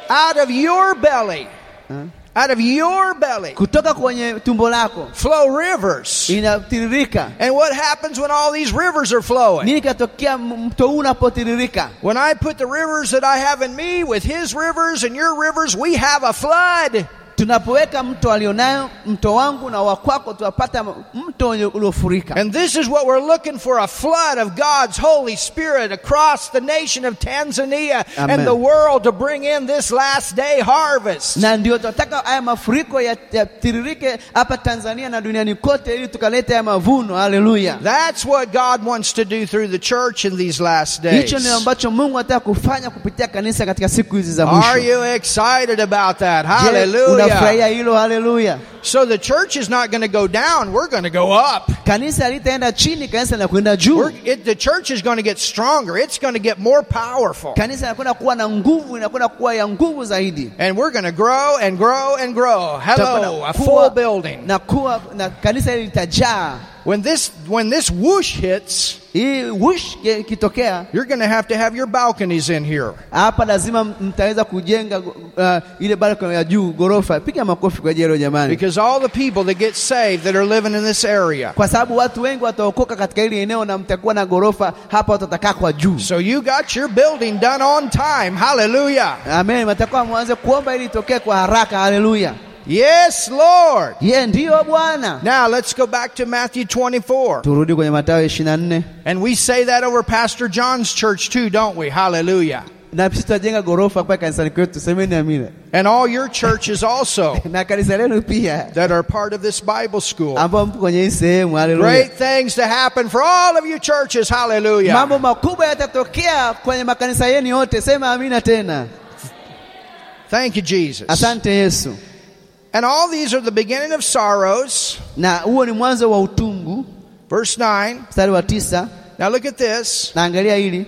Out of your belly Ah. Out of your belly kutoka kwenye tumbo lako flow rivers. inatiririka. And what happens when all these rivers are flowing? Nini mto huu unapotiririka? When I put the rivers that I have in me with his rivers and your rivers, we have a flood. Tunapoweka mto alionayo mto wangu na wa kwako, tunapata mto uliofurika. And this is what we're looking for a flood of God's Holy Spirit across the nation of Tanzania Amen. and the world to bring in this last day harvest. na ndio tunataka haya mafuriko yatiririke hapa Tanzania na duniani kote, ili tukalete haya mavuno. Haleluya! That's what God wants to do through the church in these last days. Hicho ndio ambacho Mungu anataka kufanya kupitia kanisa katika siku hizi za Are you excited about that? Je, Hallelujah. unafurahia hilo? Haleluya! So the church is not going to go down, we're going to go up. Kanisa litaenda chini, kanisa linakwenda juu. It, the church is going to get stronger. It's going to get more powerful. Kanisa linakwenda kuwa na nguvu, inakwenda kuwa ya nguvu zaidi. And we're going to grow and grow and grow. Hello, a full building. na kuwa na kanisa litajaa. When this when this whoosh hits, Hii ikitokea you're going to have to have your balconies in here. hapa, lazima mtaweza kujenga ile balcony ya juu ghorofa. Piga makofi kwa hilo jamani. Because all the people that get saved that are living in this area. kwa sababu watu wengi wataokoka katika hili eneo na mtakuwa na ghorofa hapa, watu watakaa kwa juu. So you got your building done on time. Hallelujah. Amen, mtakuwa mwanze kuomba ili itokee kwa haraka. Haleluya, Yes, Lord. ye ndiyo Bwana. Now let's go back to Matthew 24. Turudi kwenye Mathayo 24 And we say that over Pastor John's church too, don't we? Hallelujah. na sisi tutajenga ghorofa kwa kanisani kwetu, semeni amina, And all your churches also na kanisa lenu pia that are part of this Bible school. ambao mpo kwenye hii sehemu. Haleluya, Great things to happen for all of you churches. Hallelujah. mambo makubwa yatatokea kwenye makanisa yenu yote, sema amina tena. Thank you, Jesus. Asante Yesu. And all these are the beginning of sorrows. Na huo ni mwanzo wa utungu. Verse 9. Mstari wa tisa, Now look at this. naangalia hili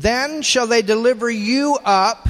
Then shall they deliver you up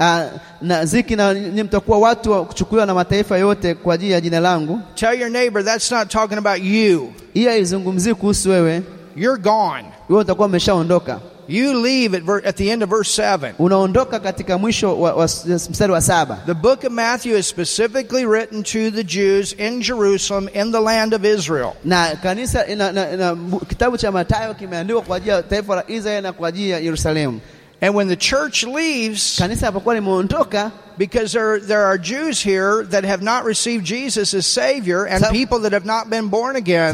Ah, na ziki na nyinyi mtakuwa watu wa kuchukuliwa na mataifa yote kwa ajili ya jina langu. Tell your neighbor that's not talking about you. Hiyo haizungumzii kuhusu wewe, You're gone. wewe utakuwa umeshaondoka. You leave at, ver- at the end of verse 7. Unaondoka katika mwisho wa, wa mstari wa saba. The book of Matthew is specifically written to the Jews in Jerusalem in the land of Israel. Na kanisa na, na, na, kitabu cha Mathayo kimeandikwa kwa ajili ya taifa la Israeli na kwa ajili ya Yerusalemu. And when the church leaves, Kanisa hapakuwa limeondoka because there, there are Jews here that have not received Jesus as Savior and people that have not been born again,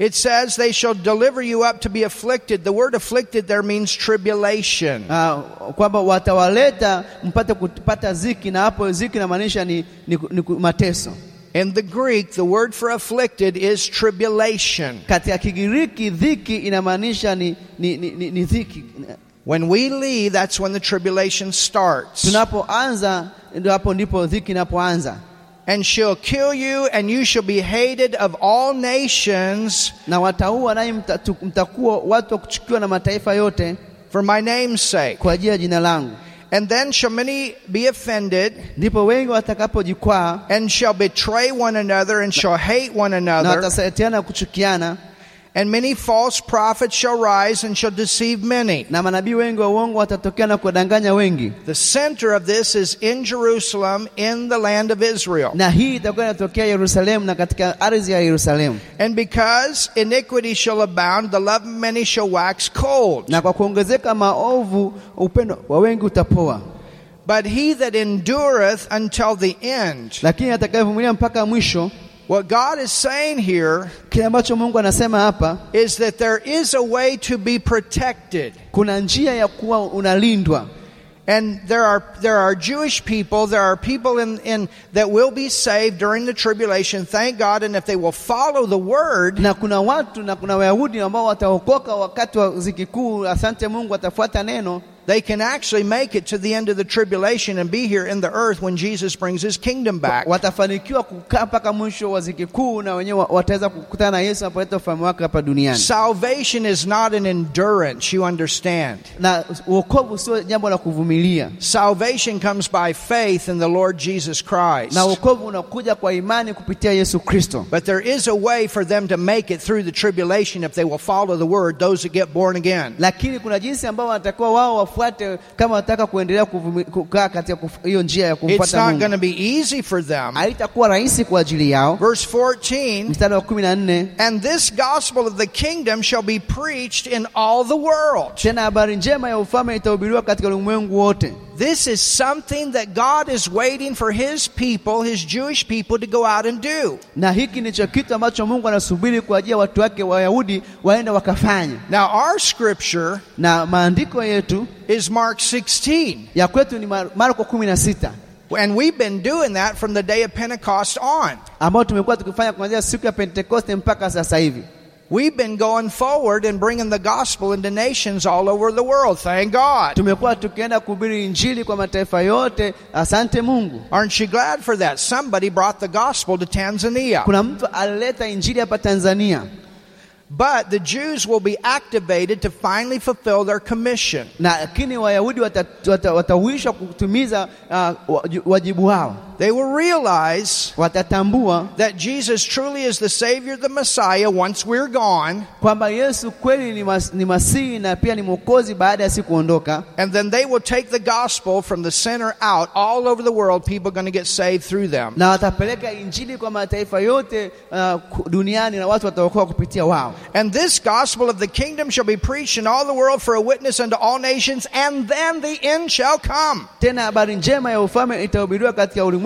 it says they shall deliver you up to be afflicted. The word afflicted there means tribulation. Uh, kwamba watawaleta mpate kupata ziki, na hapo ziki inamaanisha ni, ni, ni mateso. In the Greek, the word for afflicted is tribulation. Katika Kigiriki dhiki inamaanisha ni, ni, ni, ni, ni dhiki. When we leave, that's when the tribulation starts. Tunapoanza ndio hapo ndipo dhiki inapoanza, And she'll kill you, and you shall be hated of all nations na wataua nanyi mtatu- mtakuwa watu wa kuchukiwa na mataifa yote for my name's sake. kwa ajili ya jina langu. And then shall many be offended, Ndipo wengi watakapojikwaa and shall betray one another, and shall hate one na another. kuchukiana, And many false prophets shall rise and shall deceive many. na manabii wengi wa uongo watatokea na kuwadanganya wengi. The center of this is in Jerusalem, in the land of Israel. Na hii itakuwa inatokea Yerusalemu na katika ardhi ya Yerusalemu. And because iniquity shall abound, the love of many shall wax cold. na kwa kuongezeka maovu upendo wa wengi utapoa, But he that endureth until the end, lakini atakayevumilia mpaka mwisho. What God is saying here Kile ambacho Mungu anasema hapa, is that there is a way to be protected. kuna njia ya kuwa unalindwa, And there are there are Jewish people, there are people in, in that will be saved during the tribulation, thank God, and if they will follow the word, na kuna watu na kuna Wayahudi ambao wataokoka wakati wa ziki. Asante Mungu, watafuata neno they can actually make it to the end of the tribulation and be here in the earth when Jesus brings his kingdom back. watafanikiwa kukaa mpaka mwisho wa ziki kuu, na wenyewe wataweza kukutana na Yesu anapoleta ufalme wake hapa duniani. Salvation is not an endurance, you understand. Na uokovu sio jambo la kuvumilia, Salvation comes by faith in the Lord Jesus Christ. na uokovu unakuja kwa imani kupitia Yesu Kristo. But there is a way for them to make it through the tribulation if they will follow the word, those that get born again. lakini kuna jinsi ambao wanatakiwa wao wafuate wafuate kama wataka kuendelea kukaa katika hiyo njia ya It's kumfuata not going to be easy for them. Haitakuwa rahisi kwa ajili yao. Verse 14 Mstari wa kumi na nne And this gospel of the kingdom shall be preached in all the world. tena habari njema ya ufalme itahubiriwa katika ulimwengu wote. This is something that God is waiting for His people, His Jewish people, to go out and do. Na hiki ndicho kitu ambacho Mungu anasubiri kwa ajili ya watu wake Wayahudi waende wakafanya. Now, our scripture Na maandiko yetu is Mark 16. ya kwetu ni Marko kumi na sita And we've been doing that from the day of Pentecost on. ambao tumekuwa tukifanya kuanzia siku ya Pentekoste mpaka sasa hivi. We've been going forward and bringing the gospel into nations all over the world. Thank God. Tumekuwa tukienda kuhubiri Injili kwa mataifa yote. Asante Mungu. Aren't you glad for that? Somebody brought the gospel to Tanzania. Kuna mtu alileta Injili hapa Tanzania, But the Jews will be activated to finally fulfill their commission. na lakini Wayahudi wata- wata- watawishwa kutumiza uh, wajibu wao, They will realize that Jesus truly is the Savior, the Messiah, once we're gone. kwamba Yesu kweli ni, mas, ni Masihi na pia ni Mwokozi baada ya siku kuondoka, And then they will take the gospel from the center out all over the world. People are going to get saved through them. na watapeleka Injili kwa mataifa yote uh, ku- duniani na watu wataokoka kupitia wao. And this gospel of the kingdom shall be preached in all the world for a witness unto all nations, and then the end shall come.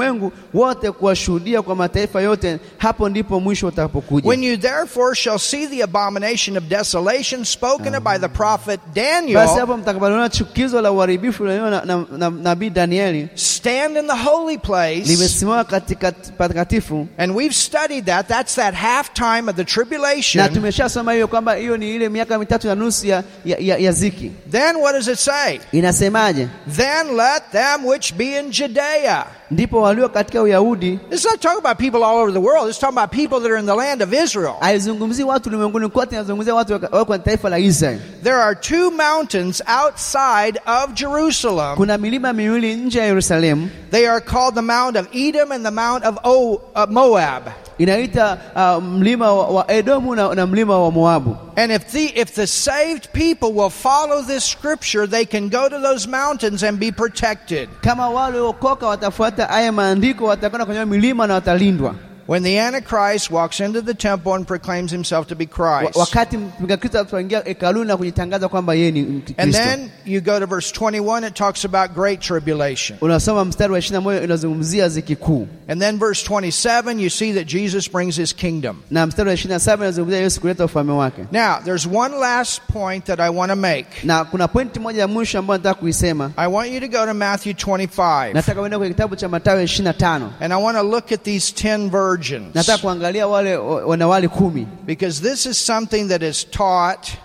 Tena habari njema ya ufalme itahubiriwa katika ulimwengu wote kuwashuhudia kwa mataifa yote, hapo ndipo mwisho utakapokuja. When you therefore shall see the abomination of desolation spoken of by the prophet Basi Daniel hapo mtakapoliona chukizo la uharibifu na, na, na nabii Danieli stand in the holy place, limesimama katika patakatifu, and we've studied that, that's that half time of the na tribulation. tumeshasoma hiyo kwamba hiyo ni ile miaka mitatu na nusu ya, ya ziki. Then what does it say? Inasemaje? Then let them which be in Judea. Ndipo walio katika Uyahudi, It's not talking about people all over the world. It's talking about people that are in the land of Israel. haizungumzii watu ulimwenguni kote, inazungumzia watu waka- wako kwenye taifa la Israeli. There are two mountains outside of Jerusalem. Kuna milima miwili nje ya Yerusalemu They are called the Mount of Edom and the Mount of o, uh, Moab. inaita uh, mlima wa, Edomu na, na mlima wa Moabu. And if the, if the saved people will follow this scripture, they can go to those mountains and be protected. Kama wale waliokoka watafuata haya maandiko, watakwenda kwenye milima na watalindwa. When the Antichrist walks into the temple and proclaims himself to be Christ. Wakati mpinga Kristo ataingia hekaluni na kujitangaza kwamba yeye ni And then you go to verse 21, it talks about great tribulation. Unasoma mstari wa 21 inazungumzia ziki kuu, And then verse 27, you see that Jesus brings his kingdom. na mstari wa 27 inazungumzia Yesu kuleta ufalme wake. Now, there's one last point that I want to make. Na kuna pointi moja ya mwisho ambayo nataka kuisema. I want you to go to Matthew 25. Nataka uende kwenye kitabu cha Mathayo 25. And I want to look at these 10 virgins. Nataka kuangalia wale wanawali kumi, Because this is something that is taught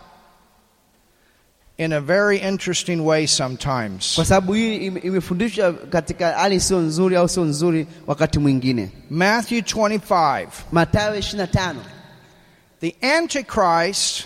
in a very interesting way sometimes. kwa sababu hii imefundishwa katika hali sio nzuri au sio nzuri wakati mwingine. Matthew 25. Mathayo 25. The Antichrist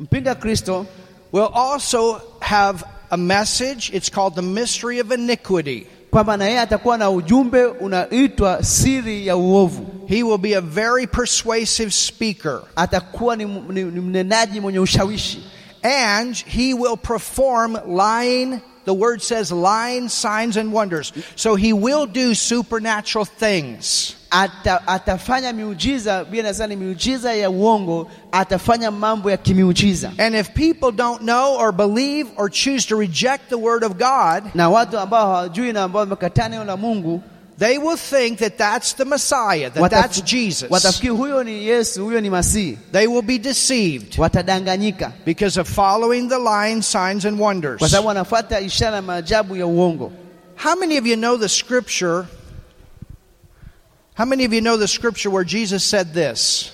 Mpinga Kristo will also have a message. It's called the mystery of iniquity. Kwamba na yeye atakuwa na ujumbe unaitwa siri ya uovu. He will be a very persuasive speaker. Atakuwa ni, ni, ni mnenaji mwenye ushawishi And he will perform lying, the word says lines, signs and wonders. So he will do supernatural things. Ata, atafanya miujiza bila nasema ni miujiza ya uongo, atafanya mambo ya kimiujiza. And if people don't know or believe or choose to reject the word of God, Na watu ambao hawajui na ambao wamekataa neno la Mungu they will think that that's the Messiah, that wataf- that's Jesus. watafikiri huyo ni Yesu, huyo ni Masihi, They will be deceived watadanganyika because of following the lying signs and wonders. kwa sababu wanafuata ishara na maajabu ya uongo. How many of you know the scripture? How many of you know the scripture where Jesus said this?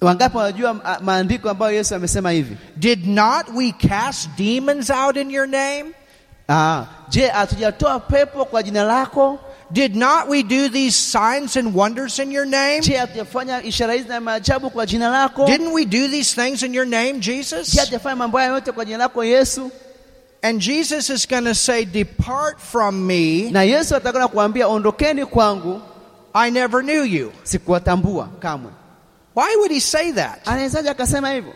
Wangapi wanajua maandiko ambayo Yesu amesema hivi? Did not we cast demons out in your name? Ah, je, hatujatoa pepo kwa jina lako? Did not we do these signs and wonders in your name? Je, hatujafanya ishara hizi na maajabu kwa jina lako? Didn't we do these things in your name, Jesus? Je, hatujafanya mambo haya yote kwa jina lako Yesu? And Jesus is going to say, Depart from me, Na Yesu atakwenda kuambia ondokeni kwangu, I never knew you. sikuwatambua kamwe. Why would he say that? Anawezaje akasema hivyo?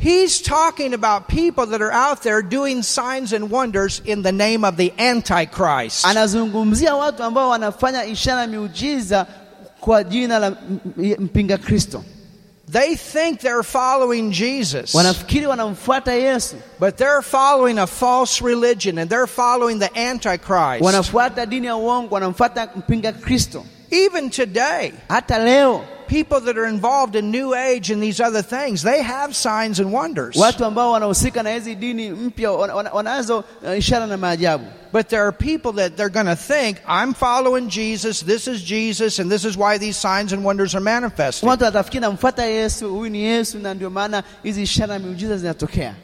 He's talking about people that are out there doing signs and wonders in the name of the Antichrist. Anazungumzia watu ambao wanafanya ishara miujiza kwa jina la mpinga Kristo. They think they're following Jesus, Wanafikiri wanamfuata Yesu, but they're following a false religion and they're following the Antichrist. wanafuata dini ya uongo, wanamfuata mpinga Kristo. Even today, Hata leo people that are involved in New Age and these other things, they have signs and wonders. watu ambao wanahusika na hizi dini mpya wana- wana- wanazo uh, ishara na maajabu, But there are people that they're going to think, I'm following Jesus, this is Jesus, and this is why these signs and wonders are manifesting. watu watafikiri namfuata Yesu, huyu ni Yesu, na ndio maana hizi ishara na miujiza zinatokea.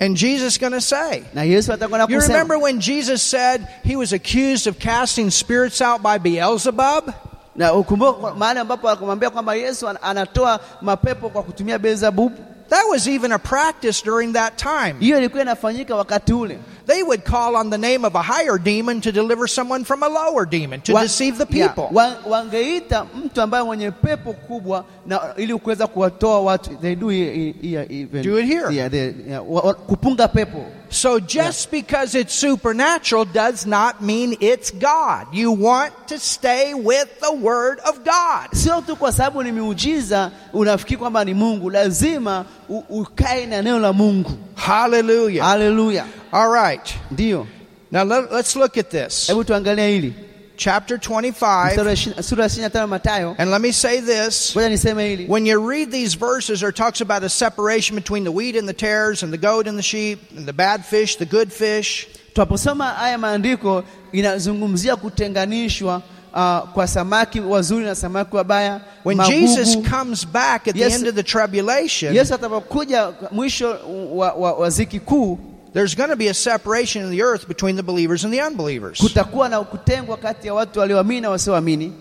And Jesus is going to say, Na Yesu atakwenda You remember when Jesus said he was accused of casting spirits out by Beelzebub? Na ukumbuka mahali ambapo akamwambia kwamba Yesu anatoa mapepo kwa kutumia Beelzebub. That was even a practice during that time. Hiyo ilikuwa inafanyika wakati ule. They would call on the name of a higher demon to deliver someone from a lower demon, to Wa- deceive the people. wa- wangeita mtu ambaye mwenye pepo kubwa na ili kuweza kuwatoa watu they do here, here, even. Do it here. Yeah, they, yeah, wa- wa- kupunga pepo So just because it's supernatural does not mean it's God. You want to stay with the Word of God. sio tu kwa sababu ni miujiza unafikiri kwamba ni Mungu lazima ukae na neno la Mungu Hallelujah. haleluya All right. ndio Now let, us look at this. hebu tuangalie hili Chapter 25. wa ishi- sura ya 25 Mathayo And let me say this. ngoja niseme hili When you read these verses, there talks about a separation between the wheat and the tares, and the goat and the sheep, and the bad fish, the good fish. tunaposoma haya maandiko inazungumzia kutenganishwa uh, kwa samaki wazuri na samaki wabaya When magugu. Jesus comes back at the end of the tribulation, Yesu atakapokuja mwisho wa, wa, wa ziki kuu, there's going to be a separation in the earth between the believers and the unbelievers. kutakuwa na kutengwa kati ya watu walioamini na wasioamini.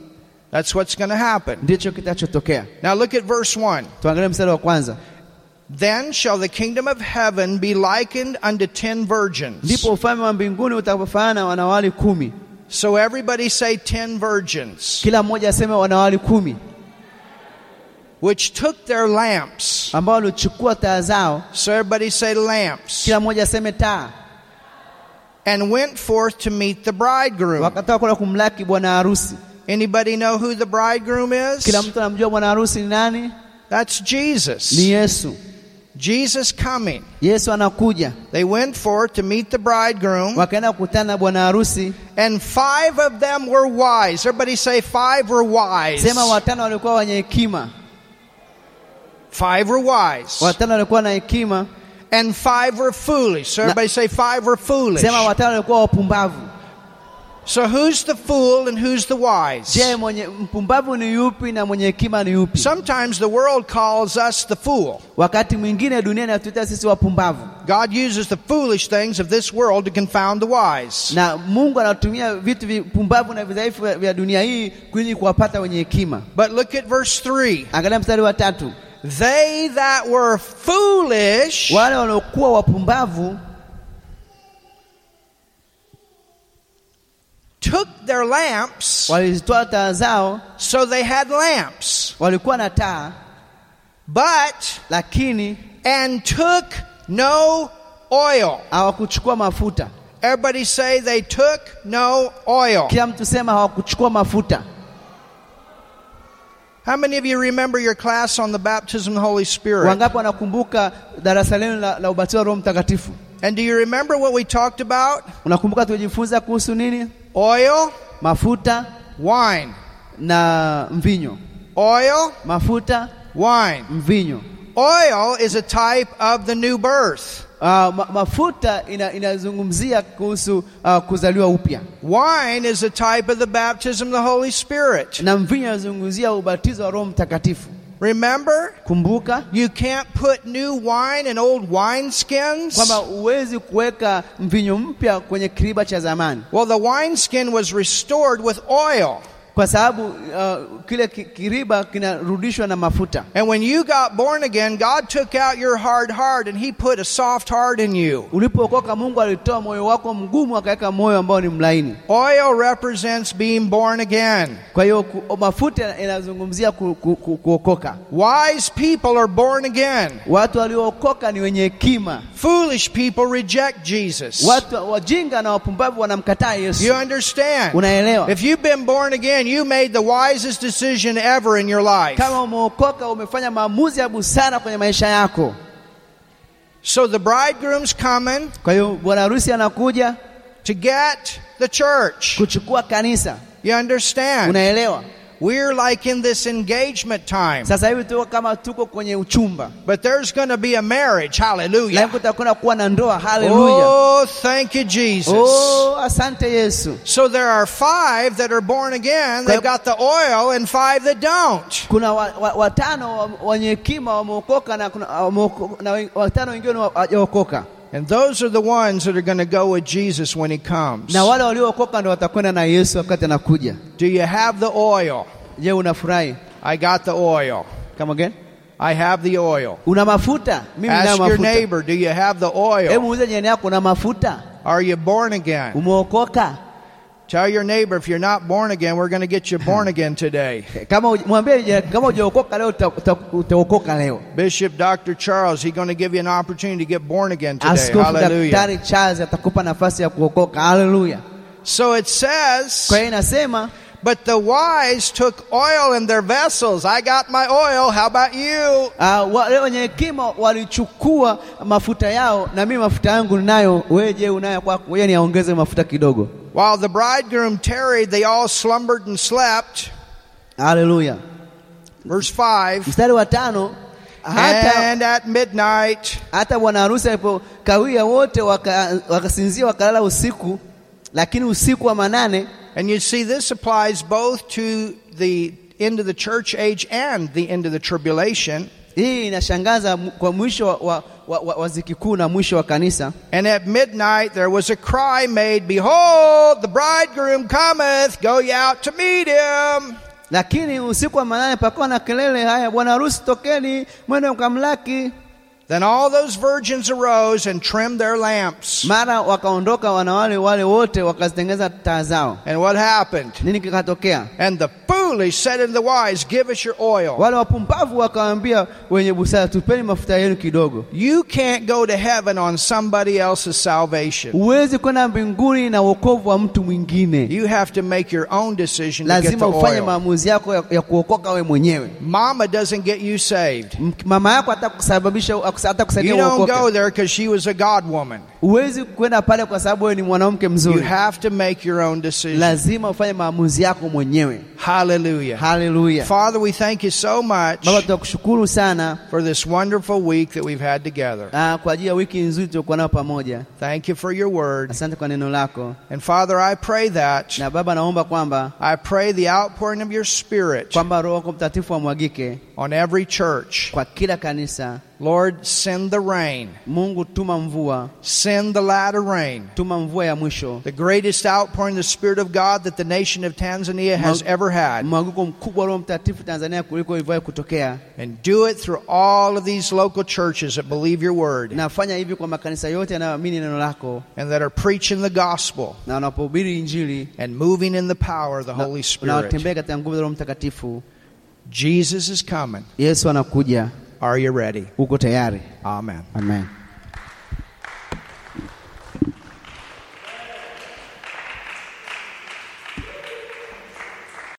That's what's going to happen. Ndicho kitachotokea. Now look at verse 1. Tuangalie mstari wa kwanza. Then shall the kingdom of heaven be likened unto ten virgins. Ndipo ufalme wa mbinguni utakapofanana wanawali kumi. So everybody say ten virgins, Kila mmoja aseme wanawali kumi which took their lamps. ambao walichukua taa zao. So everybody say lamps. Kila mmoja aseme taa, And went forth to meet the bridegroom. wakatoka kwenda kumlaki bwana harusi. Anybody know who the bridegroom is? Kila mtu anamjua bwana harusi ni nani? That's Ni Jesus. Yesu. Jesus coming. Yesu anakuja. They went forth to meet the bridegroom, Wakaenda kukutana na bwana harusi. and five of them were wise. Everybody say five were wise. Sema watano walikuwa wenye hekima, Five were wise. watano walikuwa na hekima. And five were foolish. So everybody say five were foolish. Sema watano walikuwa wapumbavu. So who's the fool and who's the wise? Je, mwenye mpumbavu ni yupi na mwenye hekima ni yupi? Sometimes the world calls us the fool. Wakati mwingine dunia inatuita sisi wapumbavu, God uses the foolish things of this world to confound the wise. na Mungu anatumia vitu vipumbavu na vidhaifu vya dunia hii ili kuwapata wenye hekima. But look at verse 3. Angalia mstari wa tatu, They that were foolish wale waliokuwa wapumbavu took their lamps, walizitoa taa zao, so they had lamps, walikuwa na taa but lakini and took no oil. hawakuchukua mafuta. Everybody say they took no oil. Kila mtu sema hawakuchukua mafuta. How many of you remember your class on the baptism of the Holy Spirit? Wangapi wanakumbuka darasa lenu la, la ubatizo wa Roho Mtakatifu? And do you remember what we talked about? Unakumbuka tulijifunza kuhusu nini? Oil, Mafuta wine. na mvinyo. Oil, Mafuta, wine. mvinyo. Oil is a type of the new birth. Uh, mafuta ina, inazungumzia kuhusu uh, kuzaliwa upya Wine is a type of the baptism of the Holy Spirit. na mvinyo inazungumzia ubatizo wa Roho Mtakatifu. Remember, Kumbuka you can't put new wine in old wineskins. kwamba huwezi kuweka mvinyo mpya kwenye kiriba cha zamani. Well, the wineskin was restored with oil. Kwa sababu uh, kile kiriba kinarudishwa na mafuta. And when you got born again, God took out your hard heart and He put a soft heart in you. Ulipookoka, Mungu alitoa moyo wako mgumu akaweka moyo ambao ni mlaini. Oil represents being born again. Kwa hiyo mafuta inazungumzia ku, ku, ku, kuokoka. Wise people are born again. Watu waliookoka ni wenye hekima. Foolish people reject Jesus. Watu wajinga na wapumbavu wanamkataa Yesu. You understand? Unaelewa? If you've been born again, you made the wisest decision ever in your life. Kama umeokoka, umefanya maamuzi ya busara kwenye maisha yako. So the bridegroom's coming Kwa hiyo bwana harusi anakuja to get the church. kuchukua kanisa. You understand? Unaelewa? We're like in this engagement time. Sasa hivi tuko kama tuko kwenye uchumba, But there's going to be a marriage. lakini Hallelujah. kuwa na ndoa. Haleluya! Oh, thank you, Jesus. Oh, asante Yesu. So there are five that are born again. They've got the oil, and five that don't. Kuna wa- wa- watano wenye hekima wameokoka na kuna wameoko- na we- watano wengine hawajaokoka, And those are the ones that are going to go with Jesus when he comes. na wale waliookoka ndio watakwenda na Yesu wakati anakuja. Do you have the oil? Je, unafurahi? I got the oil. Come again? I have the oil. Una mafuta? Mimi ninayo Ask your mafuta. neighbor, do you have the oil? Hebu muulize jirani yako, una mafuta? Are you born again? Umeokoka? Tell your neighbor, if you're not born again, we're going to get you born again today. Eh, leo. Bishop Dr. Charles, he's going to give you an opportunity to get born again today. Hallelujah. Daktari Charles atakupa nafasi ya kuokoka. Haleluya! So it says, Kwa inasema but the wise took oil in their vessels. I got my oil. How about you? uh, wale wenye hekima walichukua mafuta yao, na mimi mafuta yangu ninayo. Wewe je, unayo kwako? Niongeze mafuta kidogo. While the bridegroom tarried, they all slumbered and slept. Haleluya! Verse 5. Mstari wa tano, hata And at midnight, hata bwana harusi alipokawia, wote waka- wakasinzia wakalala usiku, lakini usiku wa manane and you see this applies both to the end of the church age and the end of the tribulation. Hii inashangaza kwa mwisho wa, wa, wa, wa, wa ziki kuu na mwisho wa kanisa. And at midnight there was a cry made, Behold, the bridegroom cometh, go ye out to meet him. Lakini usiku wa manane pakawa na kelele, haya bwana harusi tokeni, mwende mkamlaki. Then all those virgins arose and trimmed their lamps. Mara wakaondoka wanawale wale wote wakazitengeza taa zao. And what happened? Nini kikatokea? And the foolish said unto the wise, Give us your oil. Wale wapumbavu wakawaambia wenye busara, tupeni mafuta yenu kidogo. You can't go to heaven on somebody else's salvation. Huwezi kwenda mbinguni na wokovu wa mtu mwingine, You have to make your own decision to get lazima the ufanye oil. maamuzi yako ya, ya kuokoka we mwenyewe. Mama doesn't get you saved. M- Mama yako hatakusababisha You hatakusaidia don't go uokoke. there because she was a God woman. Huwezi kwenda pale kwa sababu wewe ni mwanamke You mzuri. have to make your own decision. lazima ufanye maamuzi yako mwenyewe. Hallelujah. Haleluya! Father, we thank you so much Baba, tunakushukuru sana for this wonderful week that we've had together. ah, kwa ajili ya wiki nzuri tuliokuwa nayo pamoja. Thank you for your word. Asante kwa neno lako, And Father, I pray that, na Baba, naomba kwamba I pray the outpouring of your Spirit kwamba Roho Mtakatifu amwagike on every church. kwa kila kanisa. Lord, send the rain. Mungu, tuma mvua, Send the latter rain. tuma mvua ya mwisho, The greatest outpouring of the Spirit of God that the nation of Tanzania has Mag- ever had. mwagiko mkubwa wa Mtakatifu Tanzania kuliko ilivyowahi kutokea. And do it through all of these local churches that believe your word Nafanya hivi kwa makanisa yote yanayoamini neno lako and that are preaching the gospel na wanapohubiri Injili and moving in the power of the na- Holy na Spirit. watembee katika nguvu za Roho Mtakatifu. Jesus is coming. Yesu anakuja, Are you ready? uko tayari? Amen. Amen.